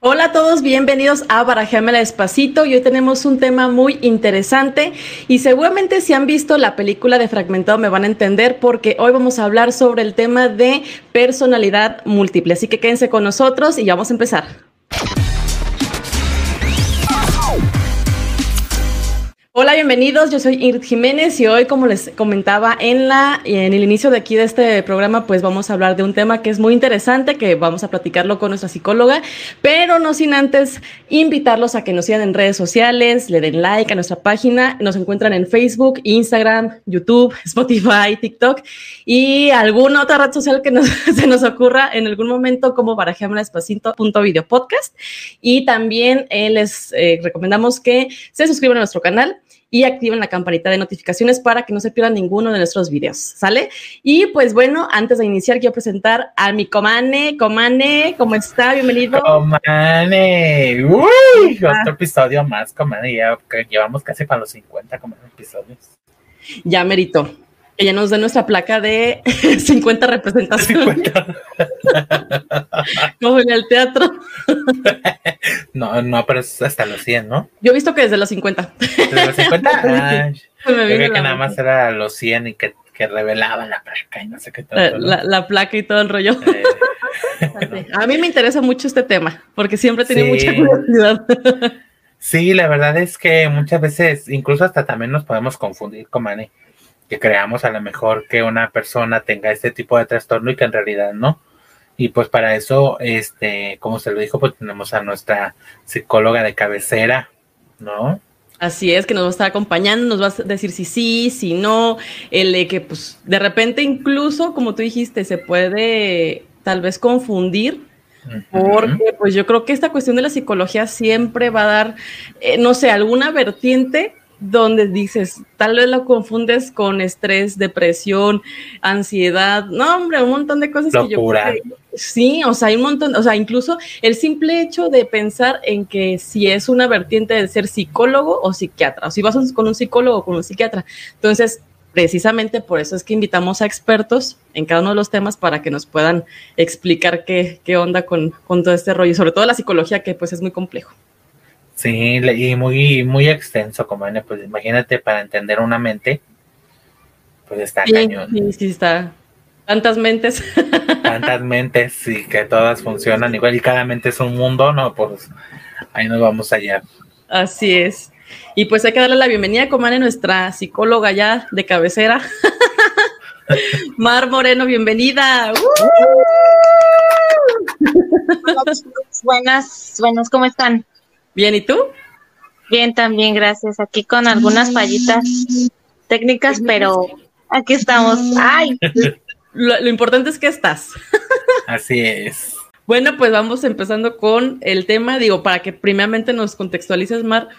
Hola a todos, bienvenidos a Barajéamela Despacito. Y hoy tenemos un tema muy interesante y seguramente si han visto la película de Fragmentado me van a entender porque hoy vamos a hablar sobre el tema de personalidad múltiple. Así que quédense con nosotros y ya vamos a empezar. Hola, bienvenidos. Yo soy Ingrid Jiménez y hoy, como les comentaba en la en el inicio de aquí de este programa, pues vamos a hablar de un tema que es muy interesante, que vamos a platicarlo con nuestra psicóloga, pero no sin antes invitarlos a que nos sigan en redes sociales, le den like a nuestra página, nos encuentran en Facebook, Instagram, YouTube, Spotify, TikTok y alguna otra red social que se nos ocurra en algún momento como barajémosla despacito.video podcast. Y también eh, les eh, recomendamos que se suscriban a nuestro canal y activen la campanita de notificaciones para que no se pierdan ninguno de nuestros videos, ¿sale? Y pues bueno, antes de iniciar quiero presentar a mi Comane. Comane, ¿cómo está? Bienvenido. Comane, uy, otro episodio más, Comane, ya llevamos casi para los 50 como episodios. Ya merito que ya nos dé nuestra placa de 50 representaciones. 50. Como en el teatro. no, no, pero es hasta los 100, ¿no? Yo he visto que desde los 50. ¿Desde los 50? Ah, yo creo que nada más era los 100 y que, que revelaban la placa y no sé qué tal. La, la, placa y todo el rollo. Eh, A mí me interesa mucho este tema, porque siempre he tenido mucha curiosidad. Sí, la verdad es que muchas veces, incluso hasta también nos podemos confundir con Mane que creamos a lo mejor que una persona tenga este tipo de trastorno y que en realidad no. Y pues para eso, este, como se lo dijo, pues tenemos a nuestra psicóloga de cabecera, ¿no? Así es, que nos va a estar acompañando, nos va a decir si sí, si no, el de que pues de repente incluso, como tú dijiste, se puede tal vez confundir porque pues yo creo que esta cuestión de la psicología siempre va a dar, eh, no sé, alguna vertiente donde dices, tal vez lo confundes con estrés, depresión, ansiedad, no, hombre, un montón de cosas que yo sí, o sea, hay un montón, o sea, incluso el simple hecho de pensar en que si es una vertiente de ser psicólogo o psiquiatra, o si vas con un psicólogo o con un psiquiatra. Entonces, precisamente por eso es que invitamos a expertos en cada uno de los temas para que nos puedan explicar qué, qué onda con, con todo este rollo, y sobre todo la psicología, que pues es muy complejo. Sí, y muy, muy extenso, como pues imagínate para entender una mente, pues está cañón. Sí, sí, está. Tantas mentes. Tantas mentes y que todas funcionan igual y cada mente es un mundo, ¿no? Pues ahí nos vamos allá. Así es. Y pues hay que darle la bienvenida a Comane, nuestra psicóloga ya de cabecera. Mar Moreno, bienvenida. buenas, buenas, ¿cómo están? Bien, ¿y tú? Bien, también, gracias. Aquí con algunas fallitas técnicas, pero aquí estamos. Ay. Lo, importante es que estás. Así es. Bueno, pues vamos empezando con el tema, digo, para que primeramente nos contextualices, Mar,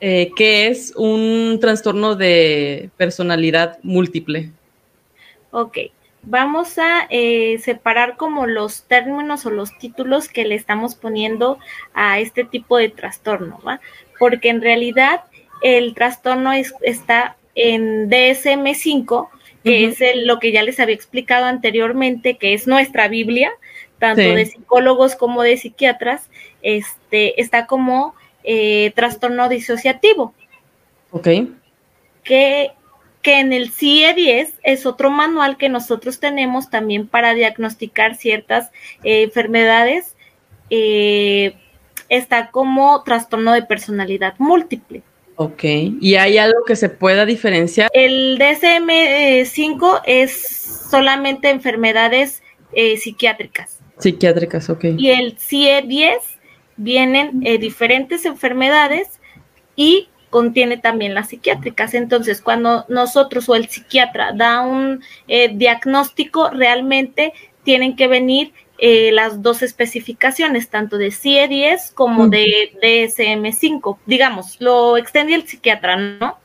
eh, ¿qué es un trastorno de personalidad múltiple? Ok, vamos a eh, separar como los términos o los títulos que le estamos poniendo a este tipo de trastorno, ¿va? Porque en realidad el trastorno está en DSM5, que es lo que ya les había explicado anteriormente, que es nuestra Biblia, tanto de psicólogos como de psiquiatras, este, está como eh, trastorno disociativo. Ok. Que que en el CIE-10 es otro manual que nosotros tenemos también para diagnosticar ciertas eh, enfermedades. Eh, está como trastorno de personalidad múltiple. Ok, ¿y hay algo que se pueda diferenciar? El DSM-5 es solamente enfermedades eh, psiquiátricas. Psiquiátricas, ok. Y el CIE-10 vienen diferentes enfermedades y contiene también las psiquiátricas. Entonces, cuando nosotros o el psiquiatra da un eh, diagnóstico, realmente tienen que venir eh, las dos especificaciones, tanto de CIE-10 como de DSM-5. Digamos, lo extiende el psiquiatra, ¿no?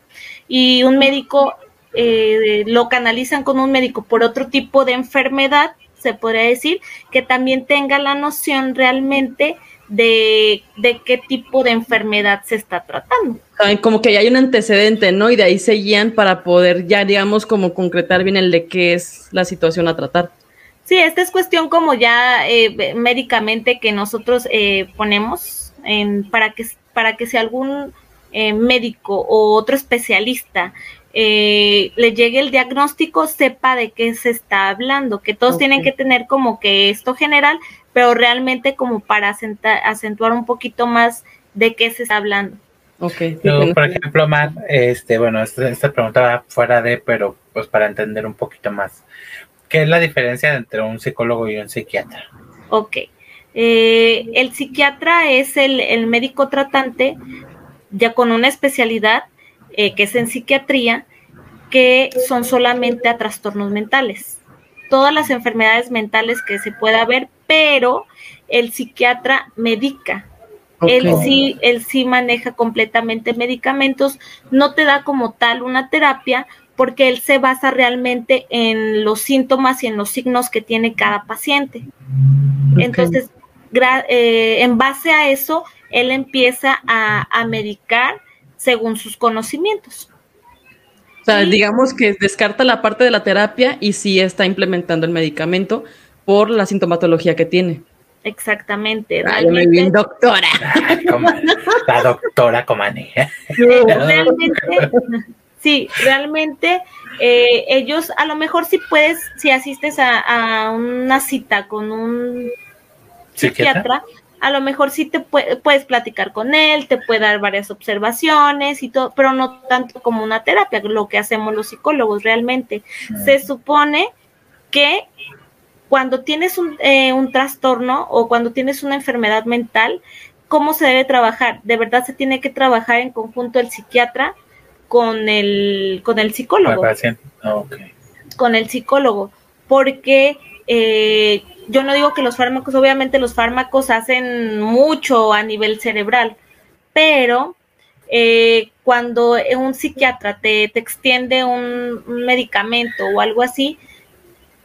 Y un médico eh, lo canalizan con un médico por otro tipo de enfermedad, se podría decir, que también tenga la noción realmente de, de qué tipo de enfermedad se está tratando como que hay un antecedente, ¿no? Y de ahí se guían para poder ya, digamos, como concretar bien el de qué es la situación a tratar. Sí, esta es cuestión como ya eh, médicamente que nosotros eh, ponemos en, para, que, para que si algún eh, médico o otro especialista le llegue el diagnóstico, sepa de qué se está hablando, que todos tienen que tener como que esto general, pero realmente como para acentuar un poquito más de qué se está hablando. Okay. por ejemplo, Mar, este, bueno, esta, esta, pregunta va fuera de, pero pues para entender un poquito más. ¿Qué es la diferencia entre un psicólogo y un psiquiatra? Ok. Eh, el psiquiatra es el, médico tratante ya con una especialidad eh, que es en psiquiatría, que son solamente a trastornos mentales. Todas las enfermedades mentales que se pueda ver, pero el psiquiatra medica. Él sí, él sí maneja completamente medicamentos, no te da como tal una terapia, porque él se basa realmente en los síntomas y en los signos que tiene cada paciente. Entonces, eh, en base a eso, él empieza a, medicar según sus conocimientos. O sea, digamos que descarta la parte de la terapia y sí está implementando el medicamento por la sintomatología que tiene. Exactamente. Ay, me bien doctora. la doctora Comani. Realmente, Sí, realmente eh, ellos, a lo mejor si puedes, si asistes a, una cita con un psiquiatra, a lo mejor sí te puedes platicar con él, te puede dar varias observaciones y todo, pero no tanto como una terapia, lo que hacemos los psicólogos realmente. Mm. Se supone que cuando tienes un, eh, un trastorno o cuando tienes una enfermedad mental, ¿cómo se debe trabajar? De verdad se tiene que trabajar en conjunto el psiquiatra, con el, con el psicólogo. Con el psicólogo, porque eh, yo no digo que los fármacos, obviamente los fármacos hacen mucho a nivel cerebral, pero eh, cuando un psiquiatra te, te extiende un, medicamento o algo así,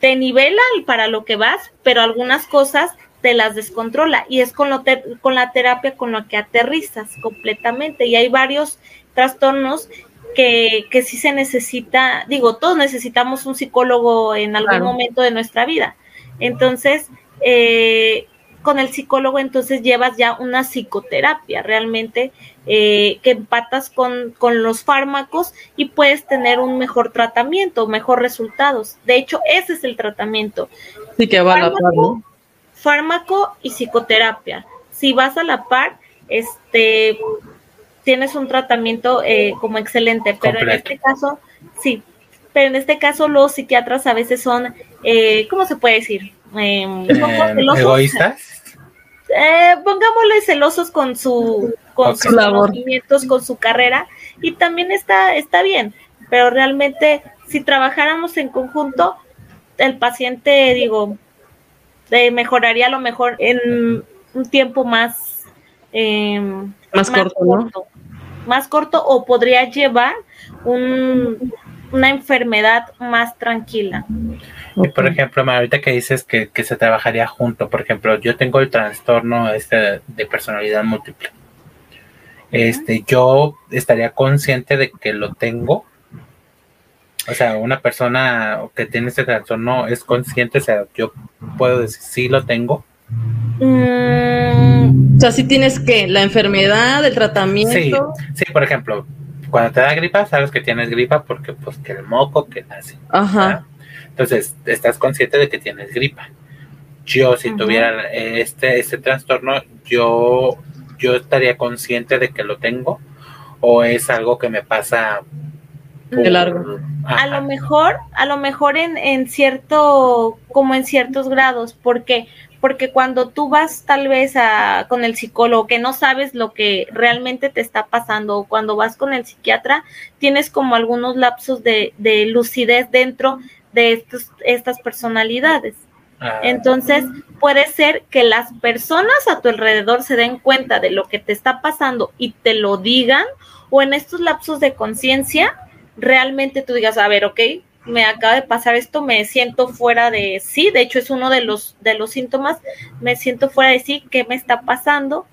te nivela para lo que vas, pero algunas cosas te las descontrola y es con, lo con la terapia con la que aterrizas completamente y hay varios trastornos que, que sí se necesita, digo, todos necesitamos un psicólogo en algún momento de nuestra vida. Entonces, eh, con el psicólogo entonces llevas ya una psicoterapia realmente eh, que empatas con, con, los fármacos y puedes tener un mejor tratamiento, mejor resultados. De hecho, ese es el tratamiento. Sí, que va fármaco, a la par, Fármaco y psicoterapia. Si vas a la par, este, tienes un tratamiento eh, como excelente, pero en este caso, sí, pero en este caso los psiquiatras a veces son, eh, ¿cómo se puede decir? Em, eh, ¿Egoístas? pongámosle celosos con su con sus conocimientos, con su carrera, y también está, está bien, pero realmente si trabajáramos en conjunto, el paciente, digo, mejoraría a lo mejor en un tiempo más, em, más, corto, más corto o podría llevar un, una enfermedad más tranquila. Por ejemplo, ahorita que dices que, se trabajaría junto, por ejemplo, yo tengo el trastorno este de personalidad múltiple. Este, yo estaría consciente de que lo tengo. O sea, una persona que tiene este trastorno es consciente, o sea, yo puedo decir sí lo tengo. Mm, o sea, si tienes que la enfermedad, el tratamiento. Sí, sí, por ejemplo, cuando te da gripa, sabes que tienes gripa porque pues que el moco, que así. Ajá. Entonces, estás consciente de que tienes gripa. Yo, si tuviera este, este trastorno, yo, yo estaría consciente de que lo tengo o es algo que me pasa de largo. A lo mejor, a lo mejor en, en cierto, como en ciertos grados, porque porque cuando tú vas tal vez a, con el psicólogo que no sabes lo que realmente te está pasando o cuando vas con el psiquiatra tienes como algunos lapsos de, de lucidez dentro de estos, estas personalidades. Ah. Entonces, puede ser que las personas a tu alrededor se den cuenta de lo que te está pasando y te lo digan, o en estos lapsos de conciencia, realmente tú digas, a ver, ok, me acaba de pasar esto, me siento fuera de sí, de hecho es uno de los, de los síntomas, me siento fuera de sí, ¿qué me está pasando?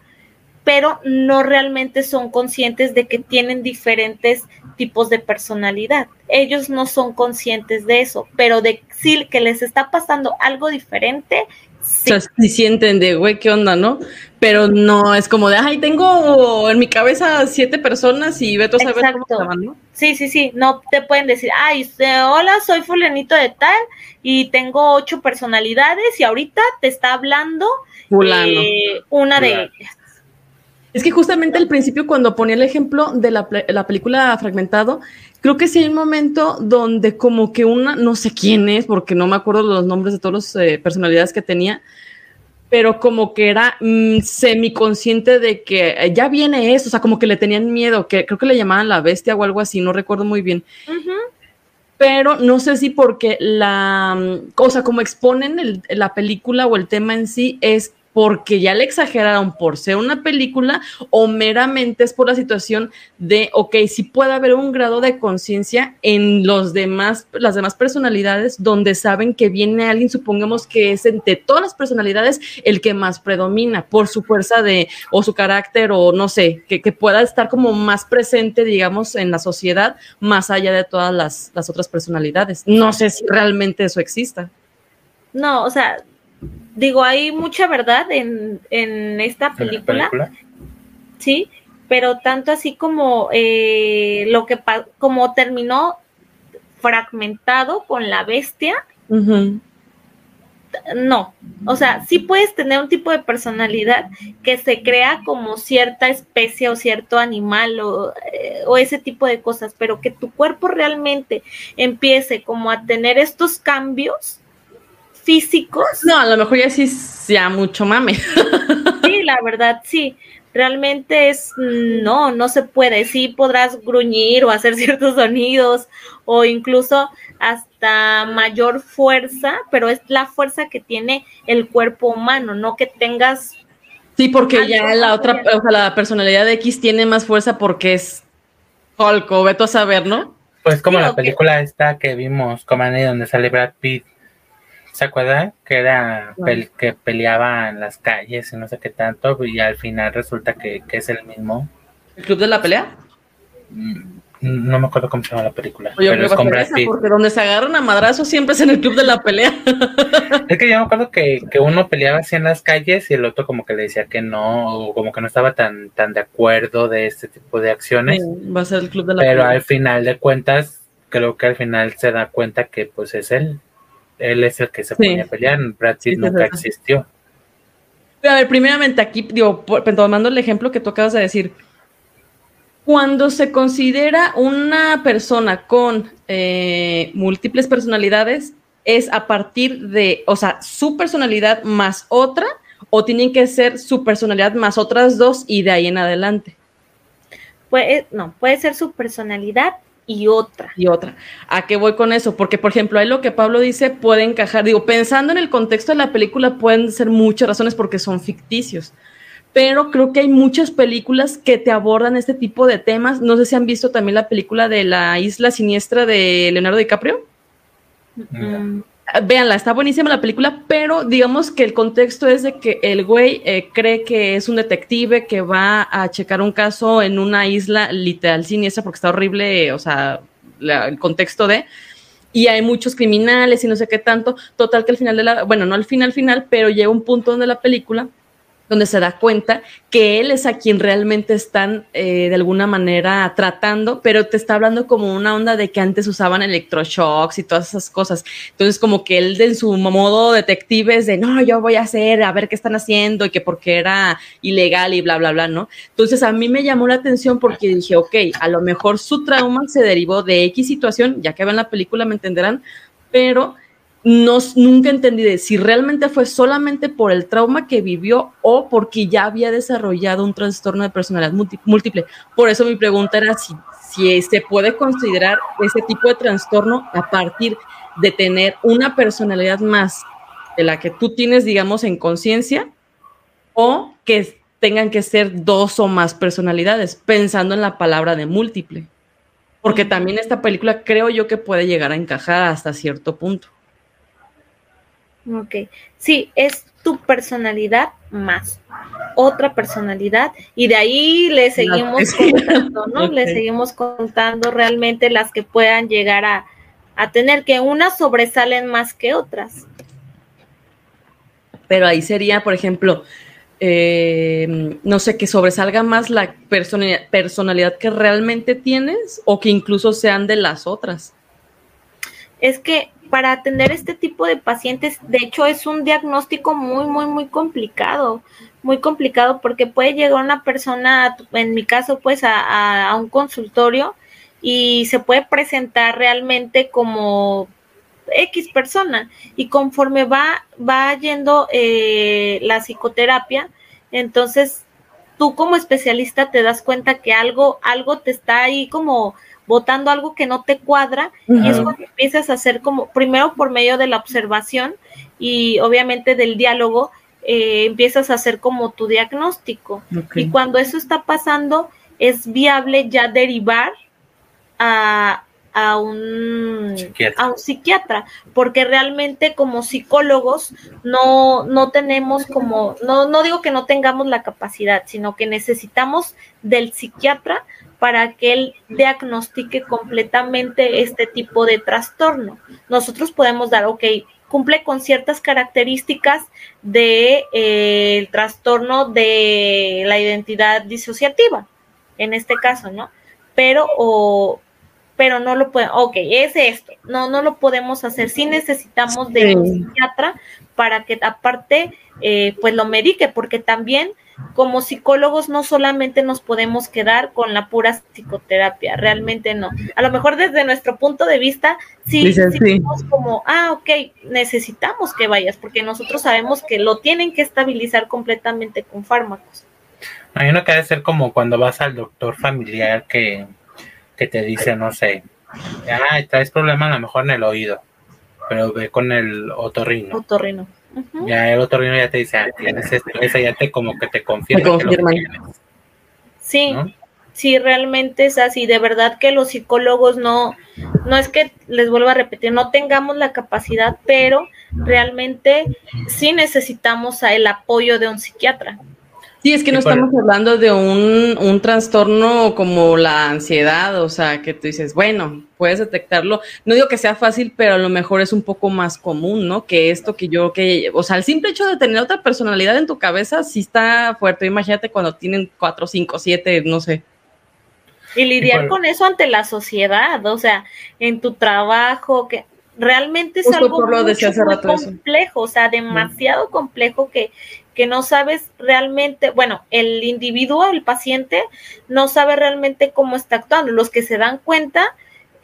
pero no realmente son conscientes de que tienen diferentes tipos de personalidad. Ellos no son conscientes de eso, pero de sí que les está pasando algo diferente, Sí. O sea, sí sienten de, güey, ¿qué onda, no? Pero no, es como de, ay, tengo en mi cabeza siete personas y vete a saber cómo se ¿no? Sí, sí, sí, no te pueden decir, ay, hola, soy fulanito de tal y tengo ocho personalidades y ahorita te está hablando eh, una de ellas. Es que justamente al principio cuando ponía el ejemplo de la, la película Fragmentado, creo que sí hay un momento donde como que una, no sé quién es, porque no me acuerdo los nombres de todas las eh, personalidades que tenía, pero como que era mm, semiconsciente de que eh, ya viene eso, o sea, como que le tenían miedo, que creo que le llamaban la bestia o algo así, no recuerdo muy bien. Pero no sé si porque la, mm, o sea, como exponen la película o el tema en sí, es porque ya le exageraron por ser una película o meramente es por la situación de, ok, si puede haber un grado de conciencia en los demás, las demás personalidades donde saben que viene alguien, supongamos que es entre todas las personalidades el que más predomina por su fuerza de, o su carácter o no sé, que, pueda estar como más presente, digamos, en la sociedad más allá de todas las, las otras personalidades. No sé si realmente eso exista. No, o sea, digo, hay mucha verdad en, en esta película, sí, pero tanto así como eh, lo que como terminó fragmentado con la bestia, no, o sea, sí puedes tener un tipo de personalidad que se crea como cierta especie o cierto animal o, eh, o, ese tipo de cosas, pero que tu cuerpo realmente empiece como a tener estos cambios, físicos. No, a lo mejor ya sí ya mucho mame. Sí, la verdad, sí. Realmente es no, no se puede. Sí podrás gruñir o hacer ciertos sonidos o incluso hasta mayor fuerza, pero es la fuerza que tiene el cuerpo humano, no que tengas Sí, porque ya la otra, o sea, la personalidad de X tiene más fuerza porque es Hulk, o veto a saber, ¿no? Pues como la película esta que vimos, Comane, donde sale Brad Pitt, ¿Se acuerda? Que era que peleaba en las calles y no sé qué tanto, y al final resulta que, es el mismo. ¿El club de la pelea? Mm, no me acuerdo cómo se llama la película, pero es con Brad Pitt. Porque donde se agarran a madrazo siempre es en el club de la pelea. es que yo me acuerdo que, uno peleaba así en las calles y el otro como que le decía que no, o como que no estaba tan, tan de acuerdo de este tipo de acciones. va a ser el club de la pelea. Pero al final de cuentas, creo que al final se da cuenta que pues es él él es el que se ponía a pelear, Brad Pitt nunca existió. a ver, primeramente aquí, digo, tomando el ejemplo que tú acabas de decir, cuando se considera una persona con eh, múltiples personalidades, es a partir de, o sea, su personalidad más otra, o tienen que ser su personalidad más otras dos y de ahí en adelante. Puede, no, puede ser su personalidad y otra. Y otra. ¿A qué voy con eso? Porque, por ejemplo, ahí lo que Pablo dice puede encajar. Digo, pensando en el contexto de la película, pueden ser muchas razones porque son ficticios. Pero creo que hay muchas películas que te abordan este tipo de temas. No sé si han visto también la película de La Isla Siniestra de Leonardo DiCaprio. Mm véanla, está buenísima la película, pero digamos que el contexto es de que el güey eh, cree que es un detective que va a checar un caso en una isla literal siniestra porque está horrible, o sea, el contexto de y hay muchos criminales y no sé qué tanto. Total que al final de la, bueno, no al final, final, pero llega un punto donde la película donde se da cuenta que él es a quien realmente están eh, de alguna manera tratando, pero te está hablando como una onda de que antes usaban electroshocks y todas esas cosas. Entonces, como que él en su modo detective es de, no, yo voy a hacer, a ver qué están haciendo y que porque era ilegal y bla, bla, bla, ¿no? Entonces, a mí me llamó la atención porque dije, ok, a lo mejor su trauma se derivó de X situación, ya que ven la película me entenderán, pero no, nunca entendí de si realmente fue solamente por el trauma que vivió o porque ya había desarrollado un trastorno de personalidad múltiple. Por eso mi pregunta era si, si se puede considerar ese tipo de trastorno a partir de tener una personalidad más de la que tú tienes, digamos, en conciencia, o que tengan que ser dos o más personalidades, pensando en la palabra de múltiple. Porque también esta película creo yo que puede llegar a encajar hasta cierto punto. Ok, sí, es tu personalidad más otra personalidad y de ahí le seguimos contando, ¿no? Le seguimos contando realmente las que puedan llegar a, a tener, que unas sobresalen más que otras. Pero ahí sería, por ejemplo, eh, no sé, que sobresalga más la personalidad que realmente tienes o que incluso sean de las otras. Es que para atender este tipo de pacientes, de hecho, es un diagnóstico muy, muy, muy complicado, muy complicado porque puede llegar una persona, en mi caso, pues a, un consultorio y se puede presentar realmente como X persona. Y conforme va, va yendo eh, la psicoterapia, entonces tú como especialista te das cuenta que algo, algo te está ahí como votando algo que no te cuadra y es cuando empiezas a hacer como, primero por medio de la observación y obviamente del diálogo, eh, empiezas a hacer como tu diagnóstico. Y cuando eso está pasando, es viable ya derivar a, a un, psiquiatra. a un psiquiatra, porque realmente como psicólogos no, no tenemos como, no, no digo que no tengamos la capacidad, sino que necesitamos del psiquiatra para que él diagnostique completamente este tipo de trastorno. Nosotros podemos dar, ok, cumple con ciertas características del de, eh, trastorno de la identidad disociativa, en este caso, ¿no? Pero, o, pero no lo podemos, ok, es esto, no, no lo podemos hacer, sí necesitamos de un psiquiatra para que aparte, eh, pues lo medique, porque también como psicólogos no solamente nos podemos quedar con la pura psicoterapia, realmente no. A lo mejor desde nuestro punto de vista, sí, sí. como, ah, ok, necesitamos que vayas, porque nosotros sabemos que lo tienen que estabilizar completamente con fármacos. Hay uno que debe ser como cuando vas al doctor familiar que, que te dice, no sé, ah, traes problema a lo mejor en el oído, pero ve con el otorrino. Otorrino ya el otro ya te dice, ah, tienes esto, esa ya te como que te confirma. sí, sí, realmente es así. De verdad que los psicólogos no, no es que les vuelvo a repetir, no tengamos la capacidad, pero realmente sí necesitamos el apoyo de un psiquiatra. Sí, es que no estamos hablando de un, un, trastorno como la ansiedad, o sea, que tú dices, bueno, puedes detectarlo. No digo que sea fácil, pero a lo mejor es un poco más común, ¿no? Que esto que yo, que, o sea, el simple hecho de tener otra personalidad en tu cabeza sí está fuerte. Imagínate cuando tienen cuatro, cinco, siete, no sé. Y lidiar con eso ante la sociedad, o sea, en tu trabajo, que realmente es algo muy complejo, o sea, demasiado complejo que, que no sabes realmente, bueno, el individuo, el paciente, no sabe realmente cómo está actuando. Los que se dan cuenta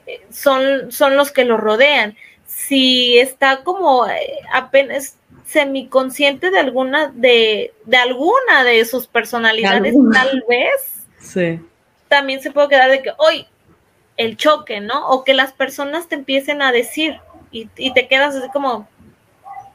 eh, son, son los que lo rodean. Si está como eh, apenas semiconsciente de alguna de, de alguna de sus personalidades, tal vez, sí. también se puede quedar de que, hoy el choque, ¿no? O que las personas te empiecen a decir y, y te quedas así como,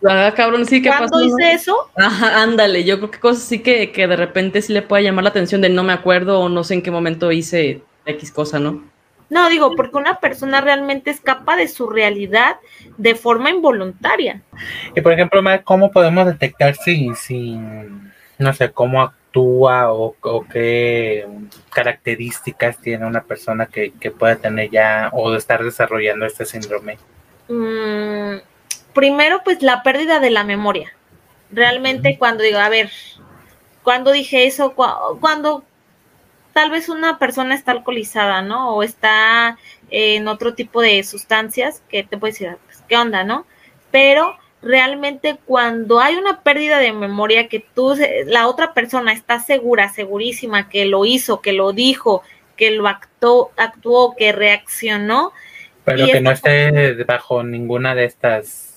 Ah, cabrón, sí, ¿qué ¿Cuándo hice eso? Ajá, ándale, yo creo que cosas sí que, que de repente sí le puede llamar la atención de no me acuerdo o no sé en qué momento hice X cosa, ¿no? No, digo, porque una persona realmente escapa de su realidad de forma involuntaria. Y por ejemplo, ¿cómo podemos detectar si, si no sé, cómo actúa o, qué características tiene una persona que, que pueda tener ya o estar desarrollando este síndrome? Mm, primero, pues la pérdida de la memoria. Realmente cuando digo, a ver, cuando dije eso, cuando tal vez una persona está alcoholizada, ¿no? O está en otro tipo de sustancias que te puede decir, pues, ¿qué onda, no? Pero realmente cuando hay una pérdida de memoria que tú, la otra persona está segura, segurísima que lo hizo, que lo dijo, que lo actuó, actuó que reaccionó. Pero que no esté bajo ninguna de estas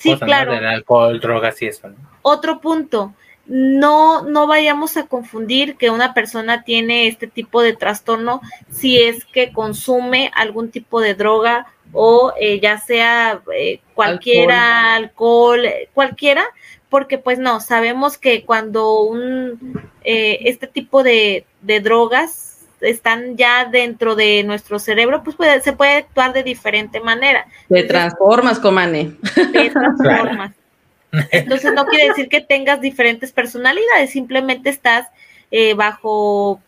sí, claro. Del alcohol, drogas y eso. Otro punto, no, no vayamos a confundir que una persona tiene este tipo de trastorno si es que consume algún tipo de droga o eh, ya sea eh, cualquiera, alcohol. cualquiera, porque pues no, sabemos que cuando un, eh, este tipo de, de drogas están ya dentro de nuestro cerebro, pues puede, se puede actuar de diferente manera. Te transformas, Comane. Te transformas. Entonces no quiere decir que tengas diferentes personalidades, simplemente estás eh, bajo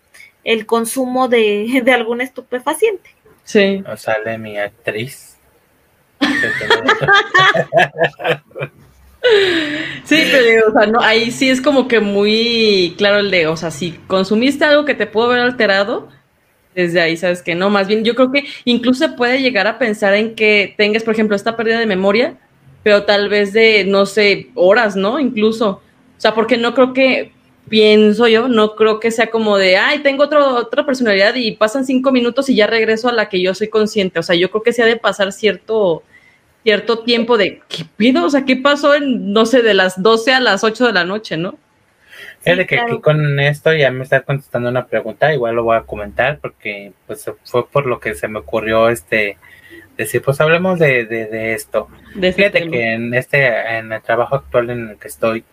el consumo de, de algún estupefaciente. Sí. O sale mi actriz. Sí, pero o sea, no, ahí sí es como que muy claro el de, o sea, si consumiste algo que te pudo haber alterado, desde ahí sabes que no, más bien yo creo que incluso puede llegar a pensar en que tengas, por ejemplo, esta pérdida de memoria, pero tal vez de, no sé, horas, ¿no? Incluso, o sea, porque no creo que, pienso yo, no creo que sea como de, ay, tengo otro, otra personalidad y pasan cinco minutos y ya regreso a la que yo soy consciente, o sea, yo creo que se ha de pasar cierto cierto tiempo de, ¿qué pido? O sea, ¿qué pasó en, no sé, de las 12 a las 8 de la noche, no? Es de que aquí con esto ya me está contestando una pregunta, igual lo voy a comentar porque pues fue por lo que se me ocurrió este decir, pues hablemos de, de, esto. De Fíjate que en este, en el trabajo actual en el que estoy,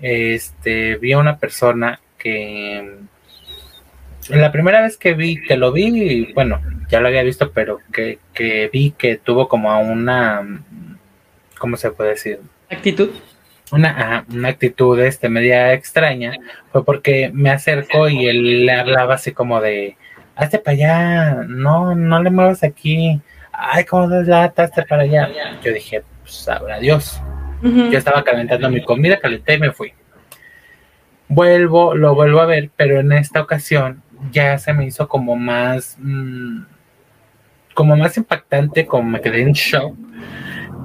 este, vi a una persona que la primera vez que vi, que lo vi, bueno, ya lo había visto, pero que, que vi que tuvo como una, ¿cómo se puede decir? Actitud una, una actitud este, media extraña fue porque me acercó y él le hablaba así como de, hazte para allá, no, no le muevas aquí, ay, cómo lata, hazte para allá. Yo dije, pues sabrá Dios. Yo estaba calentando mi comida, calenté y me fui. Vuelvo, lo vuelvo a ver, pero en esta ocasión ya se me hizo como más, mm, como más impactante, como me quedé en shock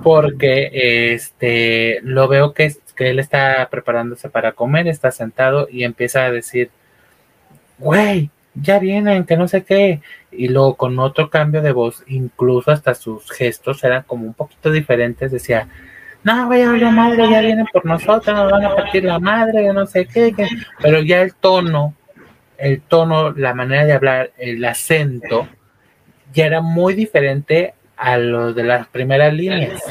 porque este lo veo que, que él está preparándose para comer, está sentado y empieza a decir, güey, ya vienen, que no sé qué. Y luego con otro cambio de voz, incluso hasta sus gestos eran como un poquito diferentes, decía, no, vaya la madre, ya vienen por nosotros, nos van a partir la madre, no sé qué, qué. Pero ya el tono, el tono, la manera de hablar, el acento, ya era muy diferente a los de las primeras líneas.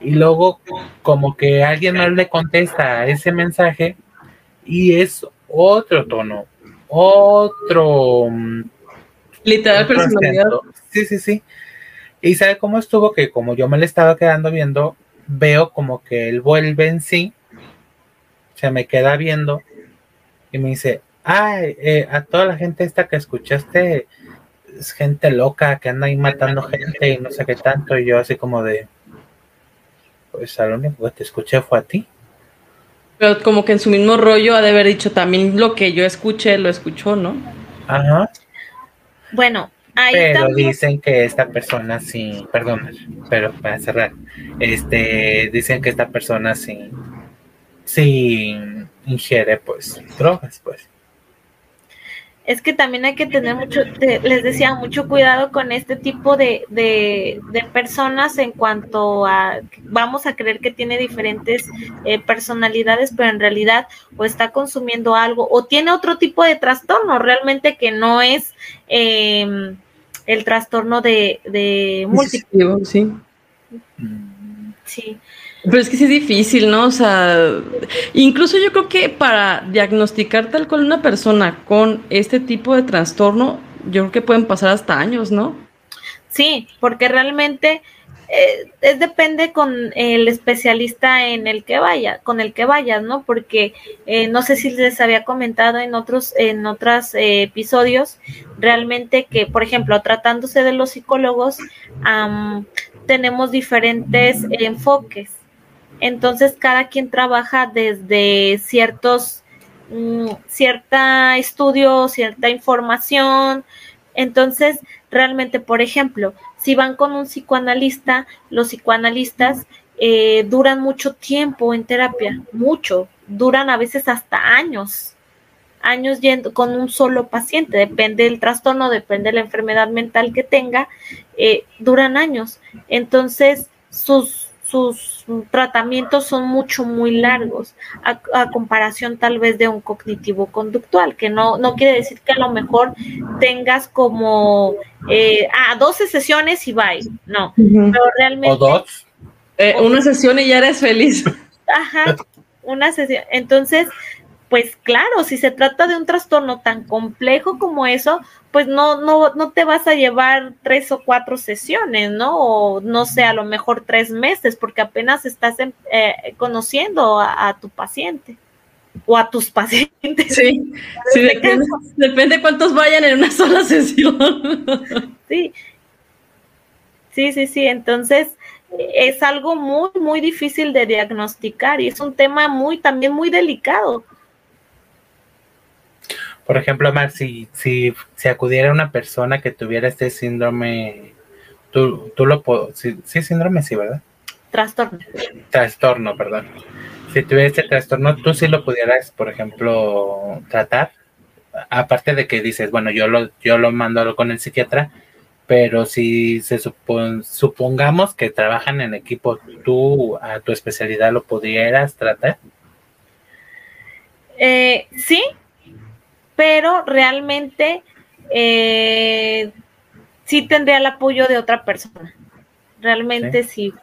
Y luego como que alguien más le contesta a ese mensaje y es otro tono, otro... Mm, Literal personalidad. Sí, sí, sí. Y sabe cómo estuvo que como yo me le estaba quedando viendo, veo como que él vuelve en sí, se me queda viendo y me dice, ay, eh, a toda la gente esta que escuchaste, es gente loca que anda ahí matando gente y no sé qué tanto, y yo así como de, pues al único que te escuché fue a ti. Pero como que en su mismo rollo ha de haber dicho también lo que yo escuché, lo escuchó, ¿no? Ajá. Bueno, ahí Pero dicen que esta persona sí, perdón, pero para cerrar, este, dicen que esta persona sí, sí ingiere pues drogas, pues es que también hay que tener mucho, les decía, mucho cuidado con este tipo de, de, personas en cuanto a, vamos a creer que tiene diferentes eh, personalidades, pero en realidad o está consumiendo algo o tiene otro tipo de trastorno realmente que no es em, el trastorno de, de múltiple. Sí. Sí. Pero es que sí es difícil, ¿no? O sea, incluso yo creo que para diagnosticar tal cual una persona con este tipo de trastorno, yo creo que pueden pasar hasta años, ¿no? Sí, porque realmente eh, es depende con el especialista en el que vaya, con el que vayas, ¿no? Porque eh, no sé si les había comentado en otros, en otros eh, episodios, realmente que, por ejemplo, tratándose de los psicólogos, tenemos diferentes enfoques entonces, cada quien trabaja desde ciertos, mm, cierta estudio, cierta información. Entonces, realmente, por ejemplo, si van con un psicoanalista, los psicoanalistas eh, duran mucho tiempo en terapia, mucho, duran a veces hasta años, años yendo con un solo paciente, depende del trastorno, depende de la enfermedad mental que tenga, eh, duran años. Entonces, sus sus tratamientos son mucho, muy largos, a, comparación tal vez de un cognitivo conductual, que no, no quiere decir que a lo mejor tengas como eh, a 12 sesiones y bye, no, pero realmente... O dos. Eh, una sesión y ya eres feliz. Ajá, una sesión. Entonces, pues claro, si se trata de un trastorno tan complejo como eso, pues no, no, no te vas a llevar tres o cuatro sesiones, ¿no? O no sé, a lo mejor tres meses, porque apenas estás eh, conociendo a, tu paciente o a tus pacientes. Sí, sí depende, depende cuántos vayan en una sola sesión. Sí, sí, sí, sí. Entonces, es algo muy, muy difícil de diagnosticar y es un tema muy, también muy delicado. Por ejemplo, Mar, si, si, acudiera una persona que tuviera este síndrome, tú, tú lo puedo, sí, síndrome, sí, ¿verdad? Trastorno. Trastorno, perdón. Si tuviera este trastorno, tú sí lo pudieras, por ejemplo, tratar. Aparte de que dices, bueno, yo lo, yo lo mando con el psiquiatra, pero si se supongamos que trabajan en equipo, tú a tu especialidad lo pudieras tratar. Eh, sí, pero realmente eh, sí tendría el apoyo de otra persona. Realmente sí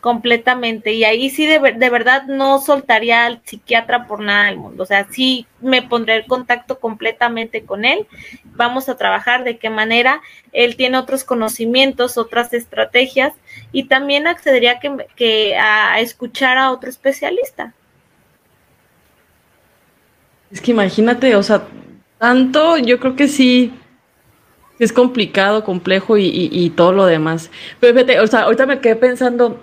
completamente. Y ahí sí de, de, verdad no soltaría al psiquiatra por nada del mundo. O sea, sí me pondré en contacto completamente con él. Vamos a trabajar de qué manera. Él tiene otros conocimientos, otras estrategias y también accedería que, que a escuchar a otro especialista. Es que imagínate, o sea, tanto, yo creo que sí, es complicado, complejo y, todo lo demás. Pero fíjate, o sea, ahorita me quedé pensando,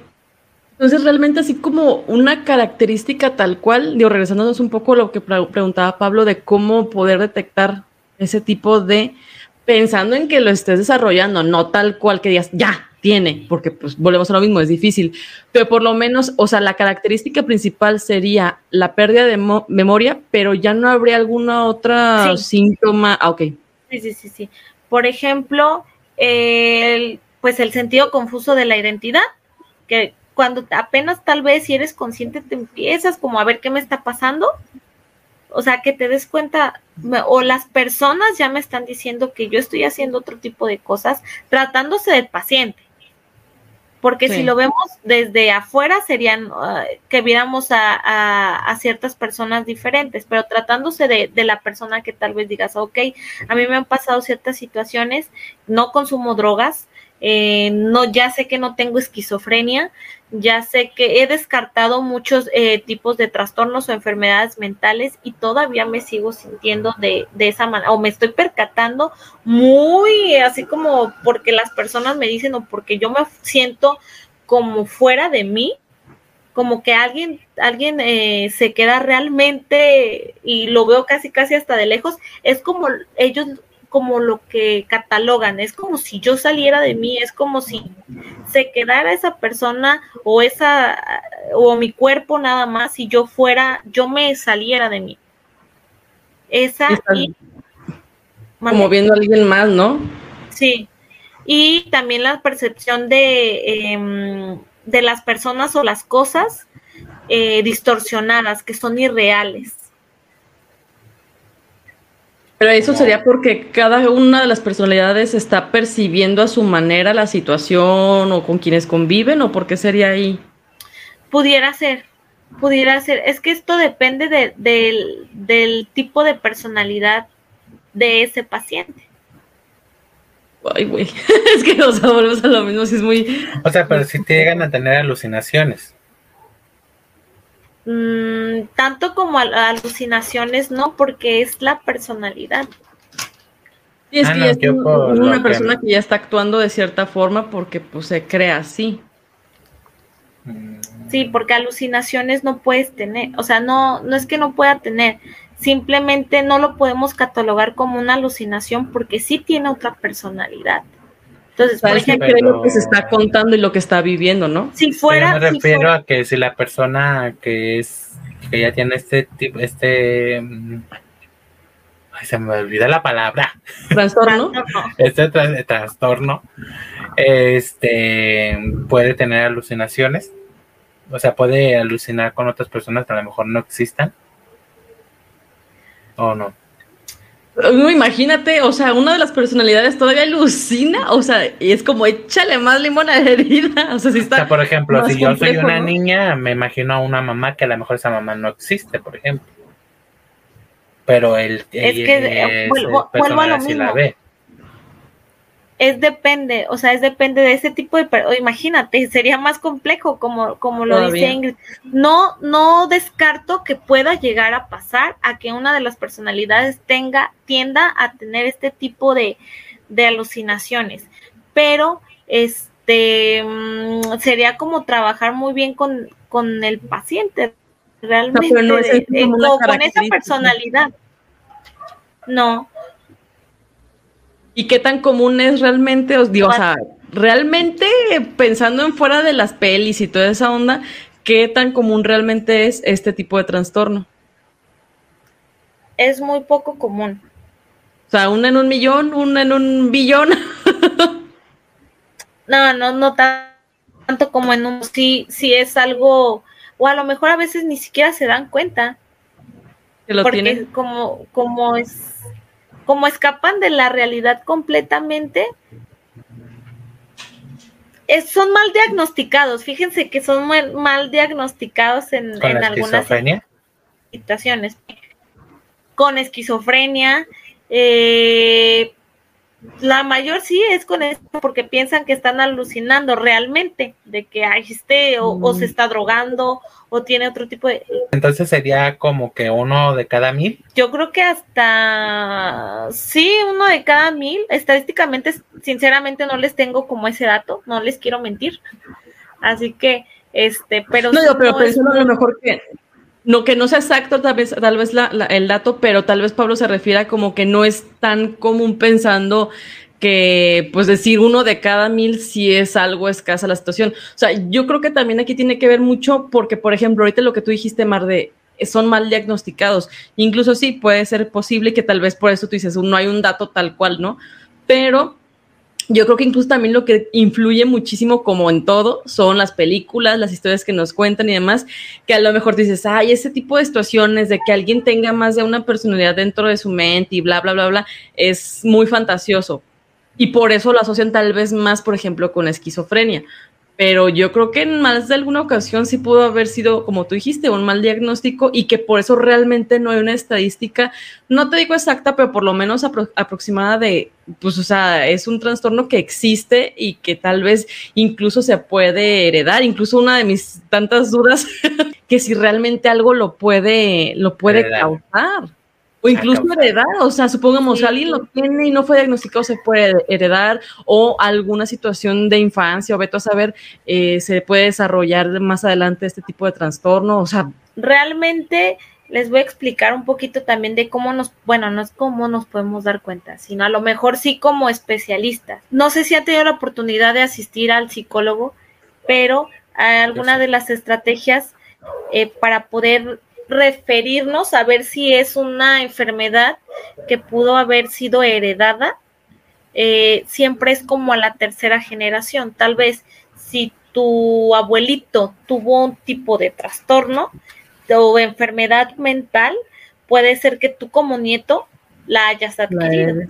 entonces, realmente así como una característica tal cual, digo, regresándonos un poco a lo que preguntaba Pablo de cómo poder detectar ese tipo de, pensando en que lo estés desarrollando, no tal cual que digas, ya, tiene, porque pues volvemos a lo mismo, es difícil, pero por lo menos, o sea, la característica principal sería la pérdida de memoria, pero ya no habría alguna otra síntoma, ah, ok. Sí, sí, sí, sí. Por ejemplo, el, pues el sentido confuso de la identidad, que cuando apenas tal vez si eres consciente te empiezas como a ver qué me está pasando, o sea, que te des cuenta, o las personas ya me están diciendo que yo estoy haciendo otro tipo de cosas tratándose del paciente. Porque si lo vemos desde afuera serían uh, que viéramos a, ciertas personas diferentes, pero tratándose de, de, la persona que tal vez digas, ok, a mí me han pasado ciertas situaciones, no consumo drogas, eh, no, ya sé que no tengo esquizofrenia, ya sé que he descartado muchos eh, tipos de trastornos o enfermedades mentales y todavía me sigo sintiendo de, de esa manera, o me estoy percatando muy así como porque las personas me dicen o porque yo me siento como fuera de mí, como que alguien, alguien eh, se queda realmente y lo veo casi casi hasta de lejos, es como ellos como lo que catalogan, es como si yo saliera de mí, es como si se quedara esa persona o esa o mi cuerpo nada más y yo fuera, yo me saliera de mí. Esa y, como viendo a alguien más, ¿no? Sí. Y también la percepción de, em, de las personas o las cosas eh, distorsionadas, que son irreales. Pero eso sería porque cada una de las personalidades está percibiendo a su manera la situación o con quienes conviven o por qué sería ahí. Pudiera ser, pudiera ser. Es que esto depende del, tipo de personalidad de ese paciente. Ay, güey, es que nos volvemos a lo mismo, si es muy... O sea, pero si te llegan a tener alucinaciones. Mm, tanto como alucinaciones, no, porque es la personalidad. Y es ah, que es una persona que... ya está actuando de cierta forma porque pues se crea así. Mm. Sí, porque alucinaciones no puedes tener, o sea, no, no es que no pueda tener, simplemente no lo podemos catalogar como una alucinación porque sí tiene otra personalidad. Entonces, por ejemplo, lo que se está contando y lo que está viviendo, ¿no? Si fuera. me refiero a que si la persona que es, que ya tiene este tipo, este. Mm, ay, se me olvida la palabra. Trastorno. este trastorno. Este puede tener alucinaciones. O sea, puede alucinar con otras personas que a lo mejor no existan. ¿O no? No, imagínate, o sea, una de las personalidades todavía alucina, o sea, y es como échale más limón a la herida. O sea, si está. O sea, por ejemplo, si yo soy una niña, me imagino a una mamá que a lo mejor esa mamá no existe, por ejemplo. pero el, es que vuelvo, a lo mismo. Es depende, o sea, es depende de ese tipo de, imagínate, sería más complejo como, como lo dice Ingrid. No, no descarto que pueda llegar a pasar a que una de las personalidades tenga, tienda a tener este tipo de, de alucinaciones, pero este mm, sería como trabajar muy bien con, con el paciente, realmente, con esa personalidad. No. ¿Y qué tan común es realmente? Os digo, o sea, realmente pensando en fuera de las pelis y toda esa onda, ¿qué tan común realmente es este tipo de trastorno? Es muy poco común. O sea, una en un millón, una en un billón. no, no, no tanto como en un sí, sí es algo, o a lo mejor a veces ni siquiera se dan cuenta. Que lo porque como, como es, como escapan de la realidad completamente, es, son mal diagnosticados. Fíjense que son mal, diagnosticados en, en algunas situaciones. Con esquizofrenia, eh, la mayor sí es con esto porque piensan que están alucinando realmente de que existe o, o, se mm. está drogando o tiene otro tipo de... Entonces sería como que uno de cada mil. Yo creo que hasta... Sí, uno de cada mil. Estadísticamente, sinceramente no les tengo como ese dato, no les quiero mentir. Así que, este, pero... No, pero pensando a lo mejor que no, que no sea exacto tal vez, tal vez el dato, pero tal vez Pablo se refiera como que no es tan común pensando que, pues decir uno de cada mil si es algo escasa la situación. O sea, yo creo que también aquí tiene que ver mucho porque, por ejemplo, ahorita lo que tú dijiste, Mar, de son mal diagnosticados. Incluso sí, puede ser posible que tal vez por eso tú dices, no hay un dato tal cual, ¿no? Pero yo creo que incluso también lo que influye muchísimo, como en todo, son las películas, las historias que nos cuentan y demás, que a lo mejor dices, ay, ese tipo de situaciones de que alguien tenga más de una personalidad dentro de su mente y bla, bla, bla, bla, es muy fantasioso. Y por eso lo asocian tal vez más, por ejemplo, con esquizofrenia pero yo creo que en más de alguna ocasión sí pudo haber sido, como tú dijiste, un mal diagnóstico y que por eso realmente no hay una estadística, no te digo exacta, pero por lo menos aproximada de, pues, o sea, es un trastorno que existe y que tal vez incluso se puede heredar. Incluso una de mis tantas dudas, que si realmente algo lo puede, lo puede causar. O incluso heredar, o sea, supongamos, alguien lo tiene y no fue diagnosticado, se puede heredar, o alguna situación de infancia, o veto a saber, eh, se puede desarrollar más adelante este tipo de trastorno, o sea. Realmente les voy a explicar un poquito también de cómo nos, bueno, no es cómo nos podemos dar cuenta, sino a lo mejor sí como especialistas. No sé si han tenido la oportunidad de asistir al psicólogo, pero alguna de las estrategias eh, para poder referirnos a ver si es una enfermedad que pudo haber sido heredada, eh, siempre es como a la tercera generación. Tal vez si tu abuelito tuvo un tipo de trastorno o enfermedad mental, puede ser que tú como nieto la hayas adquirido.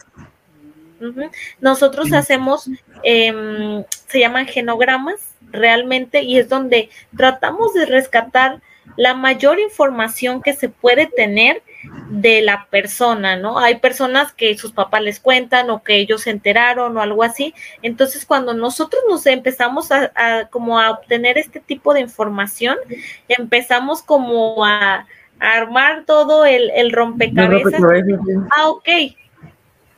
Nosotros hacemos, em, se llaman genogramas realmente, y es donde tratamos de rescatar la mayor información que se puede tener de la persona, ¿no? Hay personas que sus papás les cuentan o que ellos se enteraron o algo así. Entonces, cuando nosotros nos empezamos a, como a obtener este tipo de información, empezamos como a, armar todo el, el rompecabezas. Ah, ok.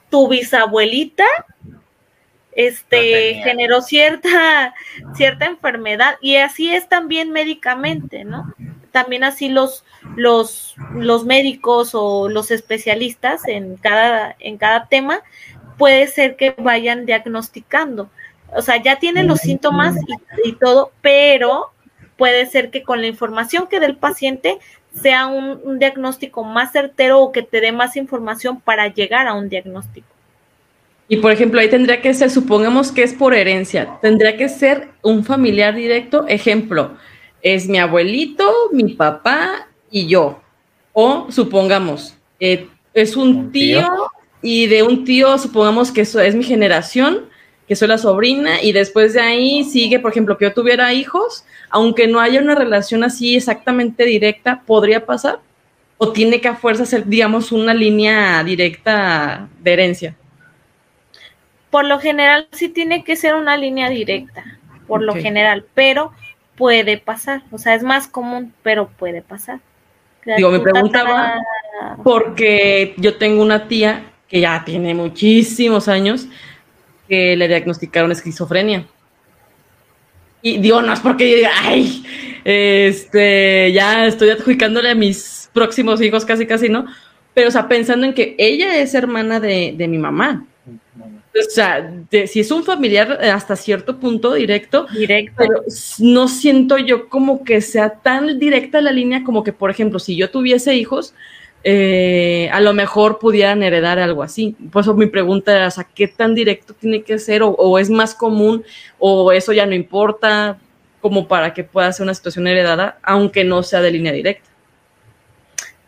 Tu bisabuelita este generó cierta cierta enfermedad y así es también médicamente, ¿no? También así los, los, los médicos o los especialistas en cada, en cada tema, puede ser que vayan diagnosticando. O sea, ya tienen los síntomas y, todo, pero puede ser que con la información que dé el paciente sea un, un, diagnóstico más certero o que te dé más información para llegar a un diagnóstico. Y por ejemplo, ahí tendría que ser, supongamos que es por herencia, tendría que ser un familiar directo, ejemplo, es mi abuelito, mi papá y yo. O supongamos, eh, es un, tío, y de un tío, supongamos que eso es mi generación, que soy la sobrina, y después de ahí sigue, por ejemplo, que yo tuviera hijos, aunque no haya una relación así exactamente directa, ¿podría pasar? ¿O tiene que a fuerza ser, digamos, una línea directa de herencia? Por lo general sí tiene que ser una línea directa, por lo general, pero puede pasar, o sea, es más común, pero puede pasar. Digo, me preguntaba porque yo tengo una tía que ya tiene muchísimos años que le diagnosticaron esquizofrenia. Y digo, no es porque yo diga, ay, este, ya estoy adjudicándole a mis próximos hijos casi, casi, ¿no? Pero, o sea, pensando en que ella es hermana de, de mi mamá. O sea, si es un familiar hasta cierto punto directo, directo, pero no siento yo como que sea tan directa la línea como que, por ejemplo, si yo tuviese hijos, eh, a lo mejor pudieran heredar algo así. Por eso mi pregunta es, ¿a qué tan directo tiene que ser? O, es más común? ¿O eso ya no importa? Como para que pueda ser una situación heredada, aunque no sea de línea directa.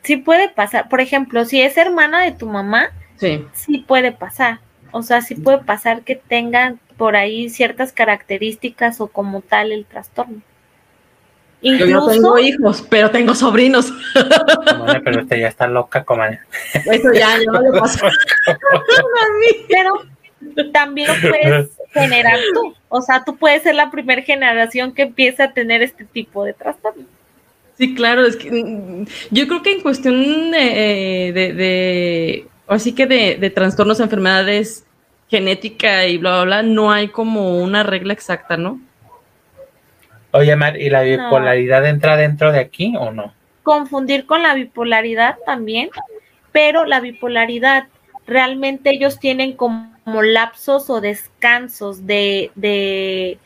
Sí puede pasar. Por ejemplo, si es hermana de tu mamá, sí, sí puede pasar. O sea, sí puede pasar que tengan por ahí ciertas características o como tal el trastorno. Incluso, Yo no tengo hijos, pero tengo sobrinos. pero usted ya está loca, comadre. Eso ya, no le pasó. pero también lo puedes generar tú. O sea, tú puedes ser la primera generación que empieza a tener este tipo de trastorno. Sí, claro, es que mm, yo creo que en cuestión de, eh, de, así que de, de trastornos, enfermedades genética y bla, bla, bla, no hay como una regla exacta, ¿no? Oye, Mar, ¿y la bipolaridad entra dentro de aquí o no? Confundir con la bipolaridad también, pero la bipolaridad realmente ellos tienen como, lapsos o descansos de, de,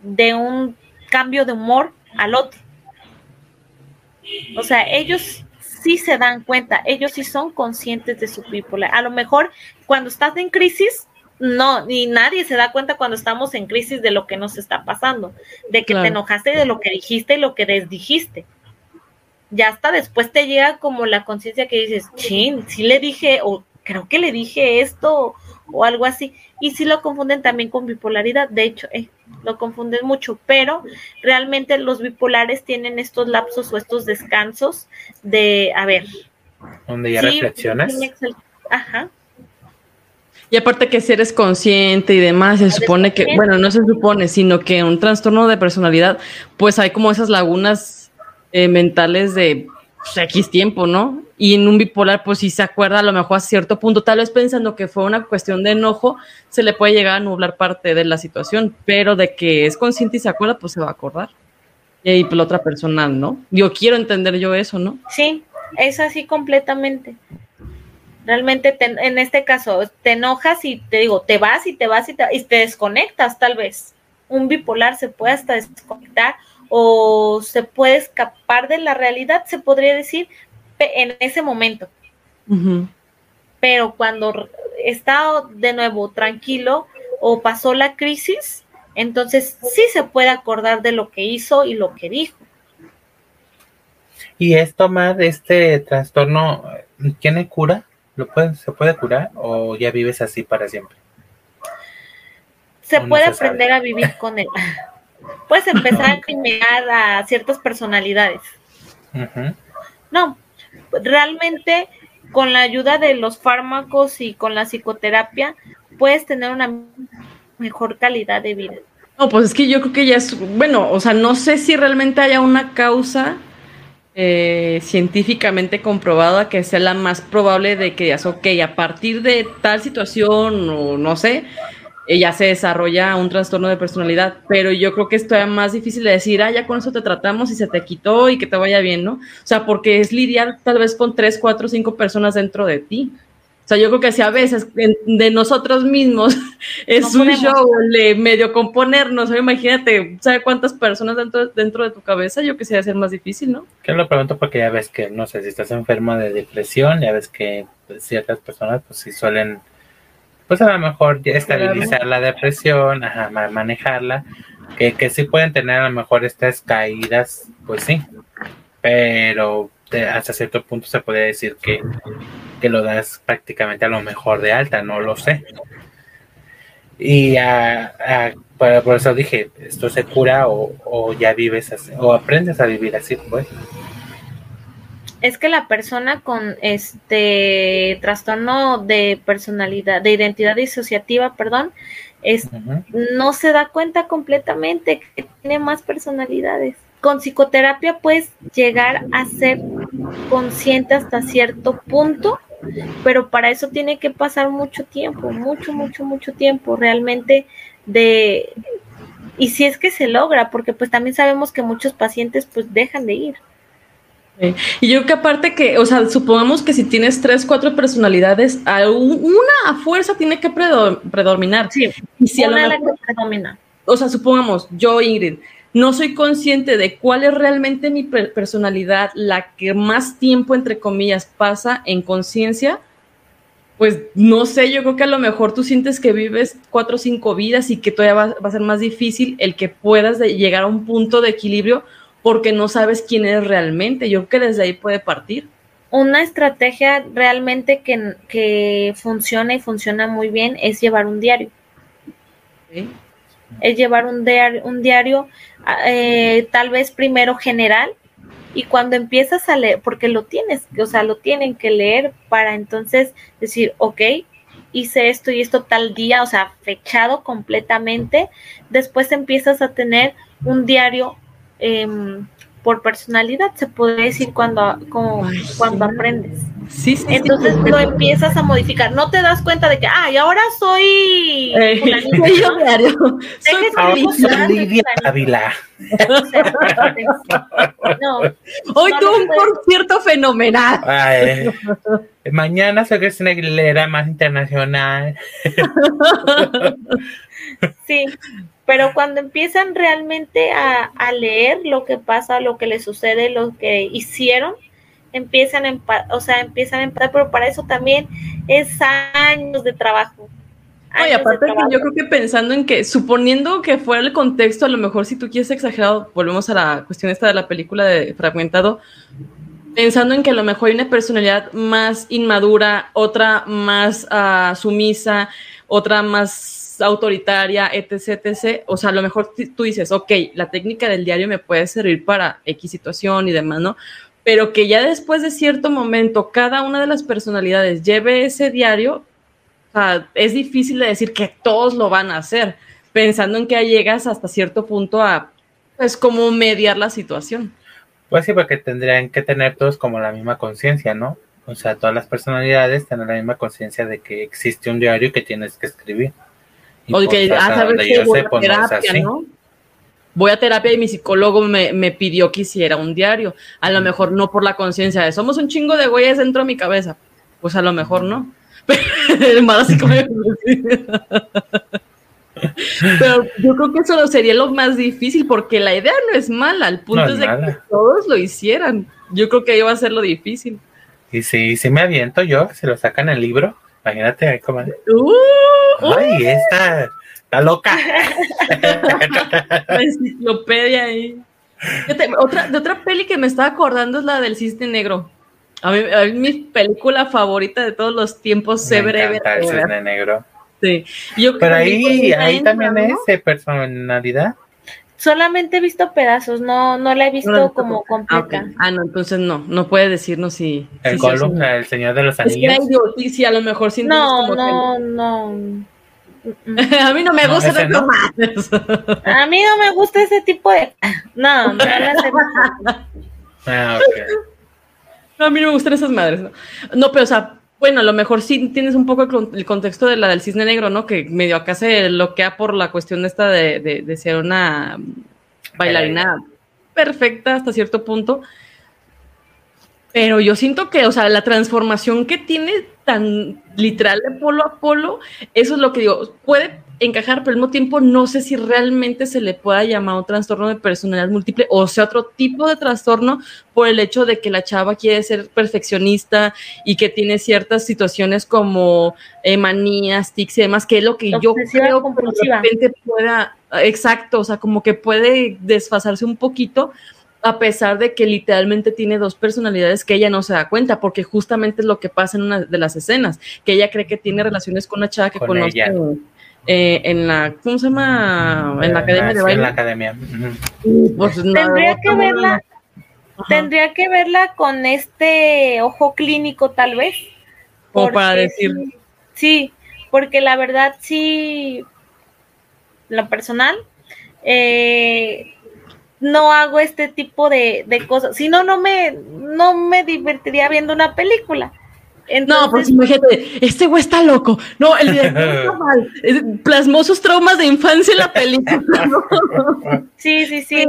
de un cambio de humor al otro. O sea, ellos sí se dan cuenta, ellos sí son conscientes de su bipolar. A lo mejor cuando estás en crisis, no, ni nadie se da cuenta cuando estamos en crisis de lo que nos está pasando, de que te enojaste de lo que dijiste y lo que desdijiste. Ya hasta después te llega como la conciencia que dices, chin, sí le dije, o creo que le dije esto, o algo así. Y sí lo confunden también con bipolaridad, de hecho, eh, lo confunden mucho, pero realmente los bipolares tienen estos lapsos o estos descansos de, a ver. Donde ya reflexionas. Ajá, y aparte que si eres consciente y demás, se supone que, bueno, no se supone, sino que un trastorno de personalidad, pues hay como esas lagunas eh, mentales de pues, X tiempo, ¿no? Y en un bipolar, pues si se acuerda a lo mejor a cierto punto, tal vez pensando que fue una cuestión de enojo, se le puede llegar a nublar parte de la situación, pero de que es consciente y se acuerda, pues se va a acordar. Y pues la otra persona, ¿no? Yo quiero entender yo eso, ¿no? Sí, es así completamente. Realmente en este caso te enojas y te digo, te vas y te vas y te, desconectas tal vez. Un bipolar se puede hasta desconectar o se puede escapar de la realidad, se podría decir, en ese momento. Pero cuando está de nuevo tranquilo o pasó la crisis, entonces sí se puede acordar de lo que hizo y lo que dijo. ¿Y esto más, este trastorno, tiene cura? ¿Lo ¿Se puede curar o ya vives así para siempre? Se puede aprender a vivir con él. Puedes empezar a crimear a ciertas personalidades. No, realmente con la ayuda de los fármacos y con la psicoterapia puedes tener una mejor calidad de vida. No, pues es que yo creo que ya es, bueno, o sea, no sé si realmente haya una causa eh, científicamente comprobada que sea la más probable de que digas, ok, a partir de tal situación o no sé, ya se desarrolla un trastorno de personalidad, pero yo creo que es todavía más difícil de decir, ah, ya con eso te tratamos y se te quitó y que te vaya bien, ¿no? O sea, porque es lidiar tal vez con tres, cuatro, cinco personas dentro de ti. O sea, yo creo que si a veces de nosotros mismos es un show de medio componernos, imagínate, ¿sabe cuántas personas dentro, dentro de tu cabeza? Yo que sé, ser más difícil, ¿no? Que lo pregunto porque ya ves que, no sé, si estás enferma de depresión, ya ves que ciertas personas, pues sí suelen, pues a lo mejor estabilizar la depresión, ajá, manejarla, que, que sí pueden tener a lo mejor estas caídas, pues sí, pero hasta cierto punto se podría decir que, lo das prácticamente a lo mejor de alta, no lo sé. Y por, eso dije, esto se cura o, ya vives así, o aprendes a vivir así, pues. Es que la persona con este trastorno de personalidad, de identidad disociativa, perdón, es, no se da cuenta completamente que tiene más personalidades. Con psicoterapia puedes llegar a ser consciente hasta cierto punto, pero para eso tiene que pasar mucho tiempo, mucho, mucho, mucho tiempo realmente de... Y si es que se logra, porque pues también sabemos que muchos pacientes pues dejan de ir. Y yo creo que aparte que, o sea, supongamos que si tienes tres, cuatro personalidades, una a fuerza tiene que predominar. Sí, y si una la que predomina. O sea, supongamos, yo, Ingrid, no soy consciente de cuál es realmente mi personalidad, la que más tiempo, entre comillas, pasa en conciencia, pues no sé, yo creo que a lo mejor tú sientes que vives cuatro o cinco vidas y que todavía va, va a ser más difícil el que puedas llegar a un punto de equilibrio porque no sabes quién eres realmente. Yo creo que desde ahí puede partir. Una estrategia realmente que, que funciona y funciona muy bien es llevar un diario. Es llevar un diario, un diario eh, tal vez primero general y cuando empiezas a leer, porque lo tienes, o sea, lo tienen que leer para entonces decir, ok, hice esto y esto tal día, o sea, fechado completamente, después empiezas a tener un diario Em, por personalidad, se puede decir cuando, como, cuando aprendes. Sí, sí, Entonces lo empiezas a modificar. No te das cuenta de que, ay, ahora soy. Eh, soy yo diario. Soy Lidia Ávila. no, Hoy no tuvo un concierto fenomenal. Ay, mañana soy Cristina Aguilera, más internacional. sí, pero cuando empiezan realmente a, leer lo que pasa, lo que les sucede, lo que hicieron, empiezan a, o sea, empiezan a empezar, pero para eso también es años de trabajo. Oye, aparte yo creo que pensando en que, suponiendo que fuera el contexto, a lo mejor si tú quieres exagerado, volvemos a la cuestión esta de la película de Fragmentado, pensando en que a lo mejor hay una personalidad más inmadura, otra más uh, sumisa, otra más autoritaria, etc, etc. O sea, a lo mejor tú dices, ok, la técnica del diario me puede servir para X situación y demás, ¿no? Pero que ya después de cierto momento cada una de las personalidades lleve ese diario, o sea, es difícil de decir que todos lo van a hacer, pensando en que llegas hasta cierto punto a, pues, como mediar la situación. Pues sí, porque tendrían que tener todos como la misma conciencia, ¿no? O sea, todas las personalidades tener la misma conciencia de que existe un diario que tienes que escribir. O que, ah, sabes que voy a terapia, ¿no? Voy a terapia y mi psicólogo me, me, pidió que hiciera un diario. A lo mejor no por la conciencia de somos un chingo de güeyes dentro de mi cabeza. Pues a lo mejor no. Pero yo creo que eso sería lo más difícil porque la idea no es mala, el punto es de que todos lo hicieran. Yo creo que iba a ser lo difícil. Y si, si me aviento yo, se lo sacan el libro, imagínate ahí como... Uh, Ay, uh. esta está loca. La enciclopedia ahí. otra, de otra peli que me estaba acordando es la del Cisne Negro. A mí, a mi película favorita de todos los tiempos, se breve. El Cisne Negro. Sí. Yo Pero ahí, ahí también es de personalidad. Solamente he visto pedazos, no, no la he visto como completa. Ah, no, entonces no, no puede decirnos si. El Gollum, el Señor de los Anillos. sí, sí, a lo mejor sí. No, no, no. a mí no me gusta ese no. A mí no me gusta ese tipo de. No, no, ah, okay. no, a mí no me gustan esas madres. No, no pero o sea, bueno, a lo mejor sí tienes un poco el, contexto de la del cisne negro, ¿no? Que medio acá se bloquea por la cuestión esta de, de, ser una bailarina perfecta hasta cierto punto. Pero yo siento que, o sea, la transformación que tiene tan literal de polo a polo, eso es lo que digo, puede encajar, pero al mismo tiempo no sé si realmente se le pueda llamar un trastorno de personalidad múltiple o sea otro tipo de trastorno por el hecho de que la chava quiere ser perfeccionista y que tiene ciertas situaciones como eh, manías, tics y demás, que es lo que yo creo que de repente pueda, exacto, o sea, como que puede desfasarse un poquito a pesar de que literalmente tiene dos personalidades que ella no se da cuenta, porque justamente es lo que pasa en una de las escenas, que ella cree que tiene relaciones con una chava que conoce eh, en la, ¿cómo se llama? En la academia de baile. En la academia. Pues, Tendría que verla. tendría que verla con este ojo clínico tal vez. Como para decir. Sí, porque la verdad sí, lo personal, eh, no hago este tipo de, de cosas. Si no, no me, no me divertiría viendo una película. no, pues imagínate, este güey está loco. No, el director está mal. Plasmó sus traumas de infancia en la película. Sí, sí, sí.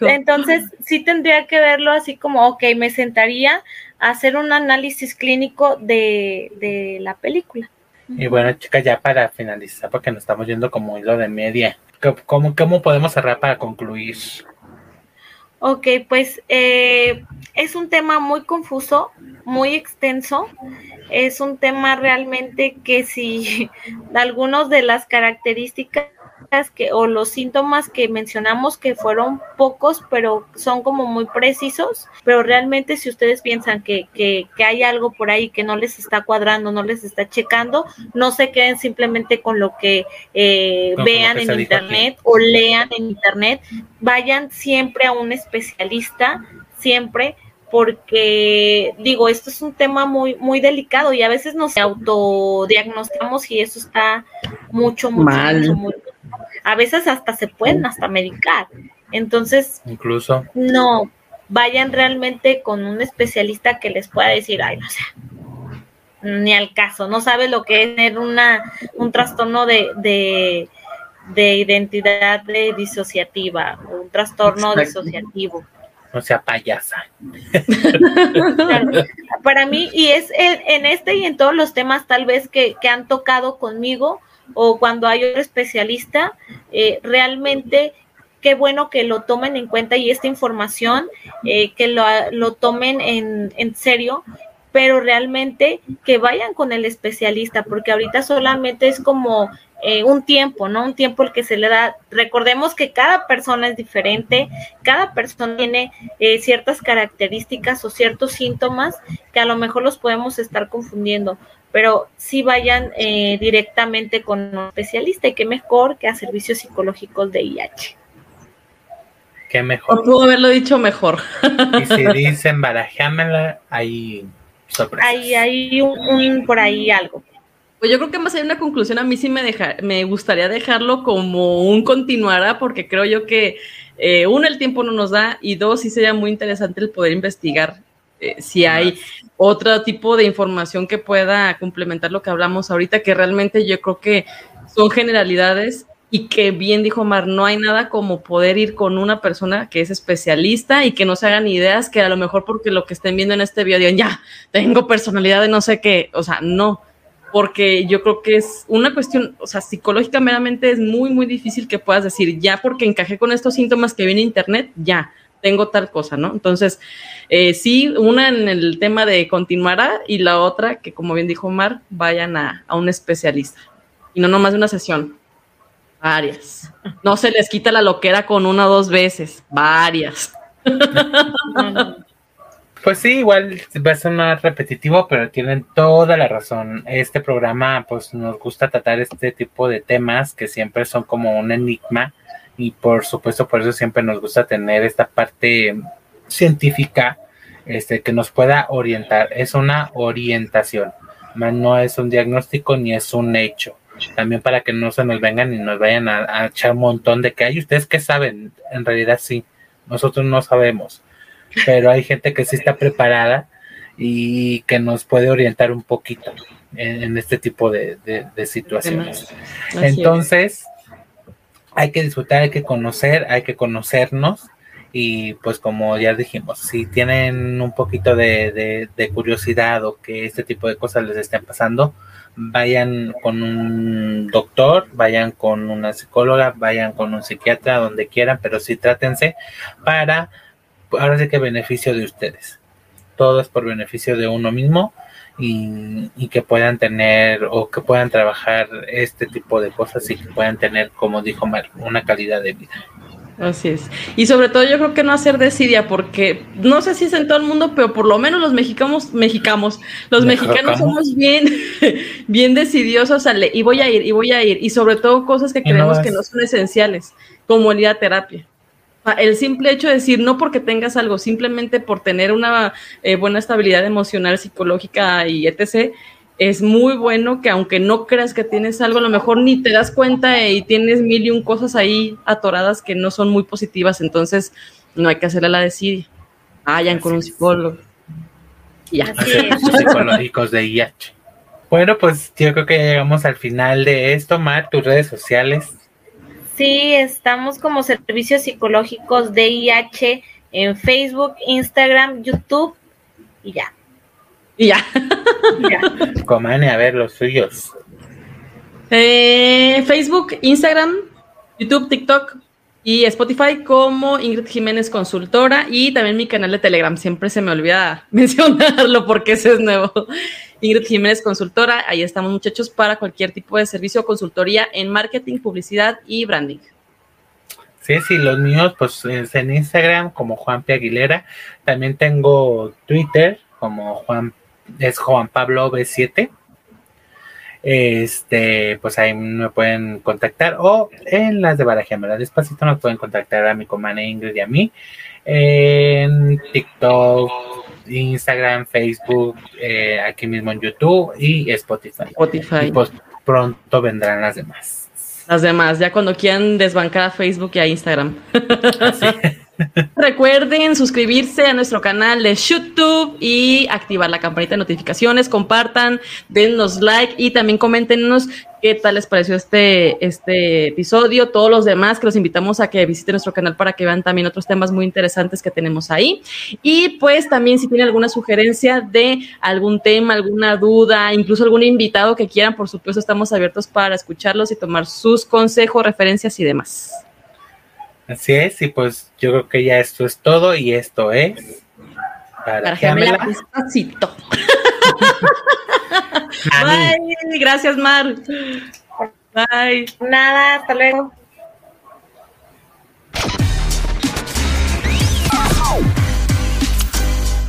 Entonces, sí tendría que verlo así como, ok, me sentaría a hacer un análisis clínico de, de la película. Y bueno, chicas, ya para finalizar, porque nos estamos yendo como hilo de media, ¿cómo, podemos cerrar para concluir? Ok, pues eh, es un tema muy confuso, muy extenso. Es un tema realmente que si algunos de las características que o los síntomas que mencionamos que fueron pocos, pero son como muy precisos, pero realmente si ustedes piensan que, que, hay algo por ahí que no les está cuadrando, no les está checando, no se queden simplemente con lo que eh, vean en internet o lean en internet, vayan siempre a un especialista, siempre porque digo, esto es un tema muy muy delicado y a veces nos autodiagnosticamos y eso está mucho, mucho, Mal. mucho, mucho a veces hasta se pueden hasta medicar. Entonces, incluso no vayan realmente con un especialista que les pueda decir, ay, no sé, ni al caso, no sabe lo que es tener una, un trastorno de, de, de identidad de disociativa, un trastorno disociativo. O sea, payasa. Para mí, y es en, este y en todos los temas tal vez que, que han tocado conmigo, o cuando hay otro especialista, eh, realmente qué bueno que lo tomen en cuenta y esta información, eh, que lo, lo tomen en, en, serio, pero realmente que vayan con el especialista, porque ahorita solamente es como eh, un tiempo, ¿no? Un tiempo el que se le da. Recordemos que cada persona es diferente, cada persona tiene ciertas características o ciertos síntomas que a lo mejor los podemos estar confundiendo pero sí vayan eh, directamente con un especialista y qué mejor que a servicios psicológicos de IH. Qué mejor. O pudo haberlo dicho mejor. Y si dicen barajámela, hay sorpresas. Hay, hay un, por ahí algo. Pues yo creo que más de una conclusión, a mí sí me, deja, me gustaría dejarlo como un continuará, porque creo yo que, eh, uno, el tiempo no nos da, y dos, sí sería muy interesante el poder investigar eh, si hay otro tipo de información que pueda complementar lo que hablamos ahorita, que realmente yo creo que son generalidades y que bien dijo Mar, no hay nada como poder ir con una persona que es especialista y que no se hagan ideas que a lo mejor porque lo que estén viendo en este video digan, ya, tengo personalidad de no sé qué, o sea, no, porque yo creo que es una cuestión, o sea, psicológica meramente es muy, muy difícil que puedas decir, ya porque encajé con estos síntomas que viene internet, ya, tengo tal cosa, ¿no? Entonces, eh, sí, una en el tema de continuará y la otra, que como bien dijo Omar, vayan a, un especialista. Y no nomás de una sesión, varias. No se les quita la loquera con una o dos veces, varias. Pues sí, igual va a más repetitivo, pero tienen toda la razón. Este programa, pues nos gusta tratar este tipo de temas que siempre son como un enigma y por supuesto por eso siempre nos gusta tener esta parte científica este, que nos pueda orientar. Es una orientación, no es un diagnóstico ni es un hecho. También para que no se nos vengan y nos vayan a, echar un montón de que hay ustedes que saben, en realidad sí, nosotros no sabemos, pero hay gente que sí está preparada y que nos puede orientar un poquito en, este tipo de, situaciones. Entonces, hay que disfrutar, hay que conocer, hay que conocernos y pues como ya dijimos, si tienen un poquito de, curiosidad o que este tipo de cosas les estén pasando, vayan con un doctor, vayan con una psicóloga, vayan con un psiquiatra, donde quieran, pero sí trátense para, ahora sí que beneficio de ustedes. Todo es por beneficio de uno mismo y, que puedan tener o que puedan trabajar este tipo de cosas y que puedan tener, como dijo Mar, una calidad de vida. Así es. Y sobre todo yo creo que no hacer desidia, porque no sé si es en todo el mundo, pero por lo menos los mexicanos, mexicanos, los mexicanos somos bien, bien decidiosos a y voy a ir, y voy a ir, y sobre todo cosas que creemos que no son esenciales, como el ir a terapia. El simple hecho de decir, no porque tengas algo, simplemente por tener una eh, buena estabilidad emocional, psicológica y etc., es muy bueno que aunque no creas que tienes algo, a lo mejor ni te das cuenta y tienes mil y un cosas ahí atoradas que no son muy positivas, entonces no hay que hacerle la decir, vayan con un psicólogo. Ya. psicológicos de IH. Bueno, pues yo creo que llegamos al final de esto, Mar, tus redes sociales. Sí, estamos como servicios psicológicos de IH en Facebook, Instagram, YouTube y ya. Y ya. Comane, a ver los suyos. Eh, Facebook, Instagram, YouTube, TikTok y Spotify como Ingrid Jiménez Consultora y también mi canal de Telegram. Siempre se me olvida mencionarlo porque ese es nuevo. Ingrid Jiménez Consultora. Ahí estamos muchachos para cualquier tipo de servicio o consultoría en marketing, publicidad y branding. Sí, sí, los míos, pues en Instagram como Juan P. Aguilera. También tengo Twitter como Juan es Juan Pablo B7. Este, pues ahí me pueden contactar o en las de Barajamera Despacito nos pueden contactar a mi comane Ingrid y a mí en TikTok, Instagram, Facebook, eh, aquí mismo en YouTube y Spotify. Spotify. Y pues pronto vendrán las demás. Las demás, ya cuando quieran desbancar a Facebook y a Instagram. Recuerden suscribirse a nuestro canal de YouTube y activar la campanita de notificaciones, compartan, denos like y también coméntenos qué tal les pareció este, este episodio, todos los demás que los invitamos a que visiten nuestro canal para que vean también otros temas muy interesantes que tenemos ahí. Y pues también si tienen alguna sugerencia de algún tema, alguna duda, incluso algún invitado que quieran, por supuesto estamos abiertos para escucharlos y tomar sus consejos, referencias y demás. Así es, y pues yo creo que ya esto es todo y esto es para despacito. Bye, gracias Mar. Bye. Nada, hasta luego.